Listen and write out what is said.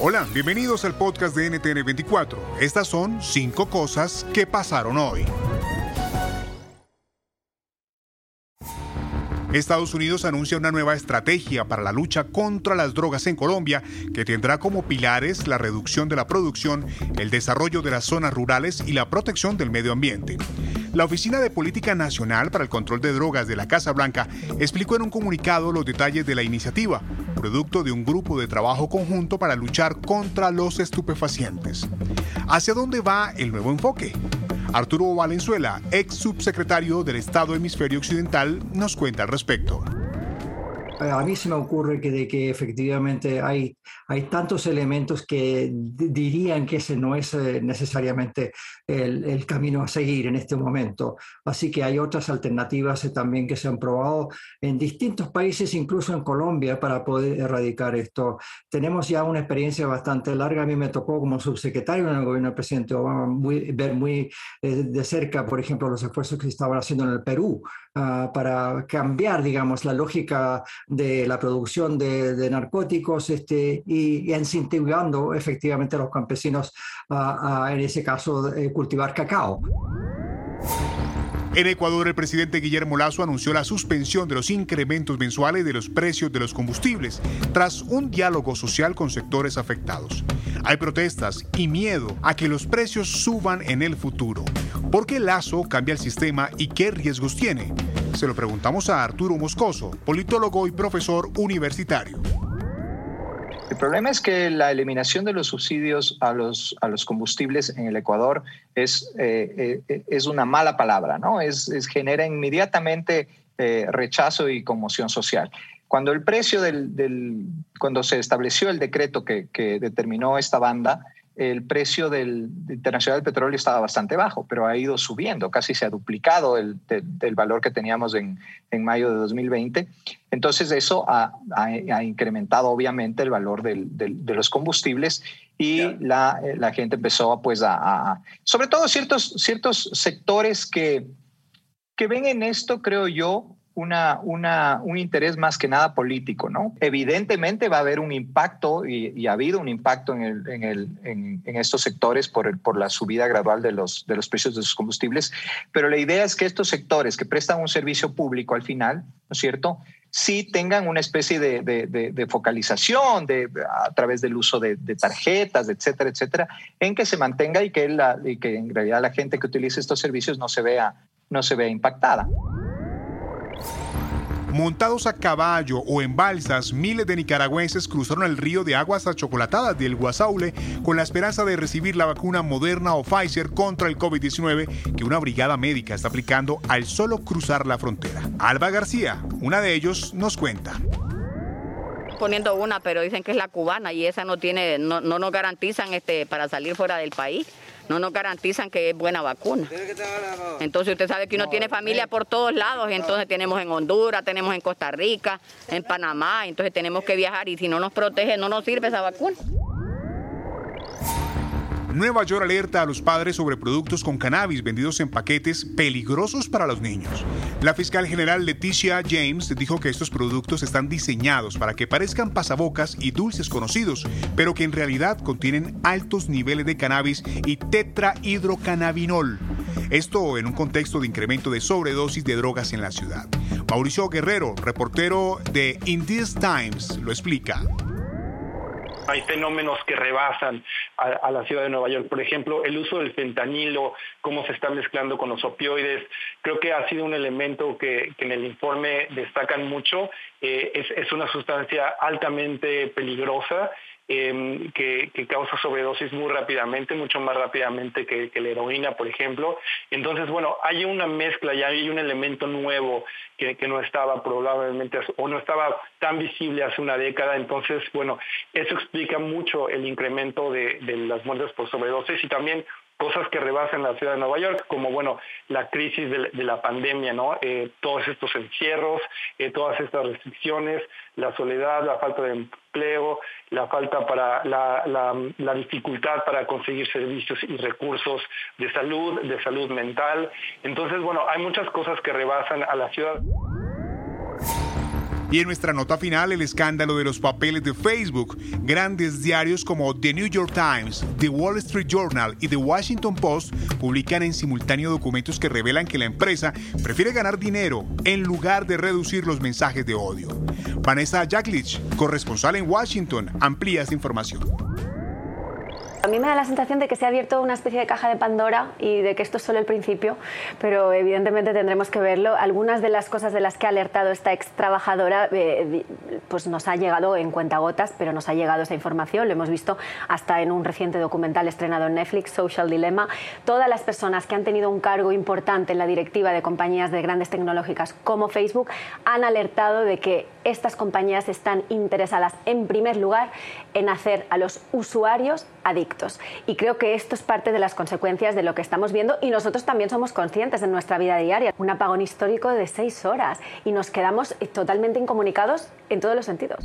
Hola, bienvenidos al podcast de NTN24. Estas son cinco cosas que pasaron hoy. Estados Unidos anuncia una nueva estrategia para la lucha contra las drogas en Colombia que tendrá como pilares la reducción de la producción, el desarrollo de las zonas rurales y la protección del medio ambiente. La Oficina de Política Nacional para el Control de Drogas de la Casa Blanca explicó en un comunicado los detalles de la iniciativa, producto de un grupo de trabajo conjunto para luchar contra los estupefacientes. ¿Hacia dónde va el nuevo enfoque? Arturo Valenzuela, ex subsecretario del Estado Hemisferio Occidental, nos cuenta al respecto a mí se me ocurre que, de que efectivamente hay, hay tantos elementos que dirían que ese no es eh, necesariamente el, el, camino a seguir en este momento. Así que hay otras alternativas eh, también que se han probado en distintos países, incluso en Colombia, para poder erradicar esto. Tenemos ya una experiencia bastante larga. A mí me tocó como subsecretario en el gobierno del presidente Obama ver muy eh, de cerca, por ejemplo, los esfuerzos que se estaban haciendo en el Perú uh, para cambiar, digamos, la lógica de la producción de, narcóticos este, y, y, incentivando efectivamente a los campesinos a, en ese caso, eh, cultivar cacao. En Ecuador, el presidente Guillermo Lazo anunció la suspensión de los incrementos mensuales de los precios de los combustibles tras un diálogo social con sectores afectados. Hay protestas y miedo a que los precios suban en el futuro. ¿Por qué Lazo cambia el sistema y qué riesgos tiene? Se lo preguntamos a Arturo Moscoso, politólogo y profesor universitario. El problema es que la eliminación de los subsidios a los, a los combustibles en el Ecuador es, eh, eh, es una mala palabra, ¿no? Es, genera inmediatamente eh, rechazo y conmoción social. Cuando el precio del, del, cuando se estableció el decreto que, que determinó esta banda, el precio del internacional del petróleo estaba bastante bajo, pero ha ido subiendo, casi se ha duplicado el, valor que teníamos en, mayo de 2020. Entonces eso ha, incrementado obviamente el valor de los combustibles y la, gente empezó pues a, sobre todo ciertos, ciertos sectores que, que ven en esto, creo yo, una, una, un interés más que nada político, ¿no? Evidentemente va a haber un impacto y, ha habido un impacto en, el, en, el, en, estos sectores por, el, por la subida gradual de los, de los precios de los combustibles, pero la idea es que estos sectores que prestan un servicio público al final, ¿no es cierto? sí tengan una especie de, de, de, focalización de, a través del uso de, tarjetas, etcétera, etcétera, en que se mantenga y que, la, y que en realidad la gente que utilice estos servicios no se vea, no se vea impactada. Montados a caballo o en balsas, miles de nicaragüenses cruzaron el río de aguas achocolatadas del Guasaule con la esperanza de recibir la vacuna Moderna o Pfizer contra el COVID-19 que una brigada médica está aplicando al solo cruzar la frontera. Alba García, una de ellos, nos cuenta poniendo una, pero dicen que es la cubana y esa no tiene, no, no nos garantizan este para salir fuera del país no nos garantizan que es buena vacuna. Entonces usted sabe que uno tiene familia por todos lados, entonces tenemos en Honduras, tenemos en Costa Rica, en Panamá, entonces tenemos que viajar y si no nos protege no nos sirve esa vacuna. Nueva York alerta a los padres sobre productos con cannabis vendidos en paquetes peligrosos para los niños. La fiscal general Leticia James dijo que estos productos están diseñados para que parezcan pasabocas y dulces conocidos, pero que en realidad contienen altos niveles de cannabis y tetrahidrocannabinol. Esto en un contexto de incremento de sobredosis de drogas en la ciudad. Mauricio Guerrero, reportero de In Times, lo explica hay fenómenos que rebasan a, la ciudad de Nueva York. Por ejemplo, el uso del fentanilo, cómo se está mezclando con los opioides. Creo que ha sido un elemento que, en el informe destacan mucho. Eh, es, una sustancia altamente peligrosa em, que, causa sobredosis muy rápidamente, mucho más rápidamente que, la heroína, por ejemplo. Entonces, bueno, hay una mezcla, ya hay un elemento nuevo que, no estaba probablemente o no estaba tan visible hace una década. Entonces, bueno, eso explica mucho el incremento de las muertes por sobredosis y también cosas que rebasan la ciudad de Nueva York, como bueno, la crisis de, la pandemia, ¿no? Eh, todos estos encierros, eh, todas estas restricciones, la soledad, la falta de empleo, la falta para la, la, dificultad para conseguir servicios y recursos de salud, de salud mental. Entonces, bueno, hay muchas cosas que rebasan a la ciudad. Y en nuestra nota final, el escándalo de los papeles de Facebook. Grandes diarios como The New York Times, The Wall Street Journal y The Washington Post publican en simultáneo documentos que revelan que la empresa prefiere ganar dinero en lugar de reducir los mensajes de odio. Vanessa Jacklich, corresponsal en Washington, amplía esta información. A mí me da la sensación de que se ha abierto una especie de caja de Pandora y de que esto es solo el principio, pero evidentemente tendremos que verlo. Algunas de las cosas de las que ha alertado esta ex trabajadora eh, pues nos ha llegado en cuentagotas, pero nos ha llegado esa información. Lo hemos visto hasta en un reciente documental estrenado en Netflix, Social Dilemma. Todas las personas que han tenido un cargo importante en la directiva de compañías de grandes tecnológicas como Facebook han alertado de que estas compañías están interesadas en primer lugar en hacer a los usuarios adictos. Y creo que esto es parte de las consecuencias de lo que estamos viendo y nosotros también somos conscientes en nuestra vida diaria. Un apagón histórico de seis horas y nos quedamos totalmente incomunicados en todos los sentidos.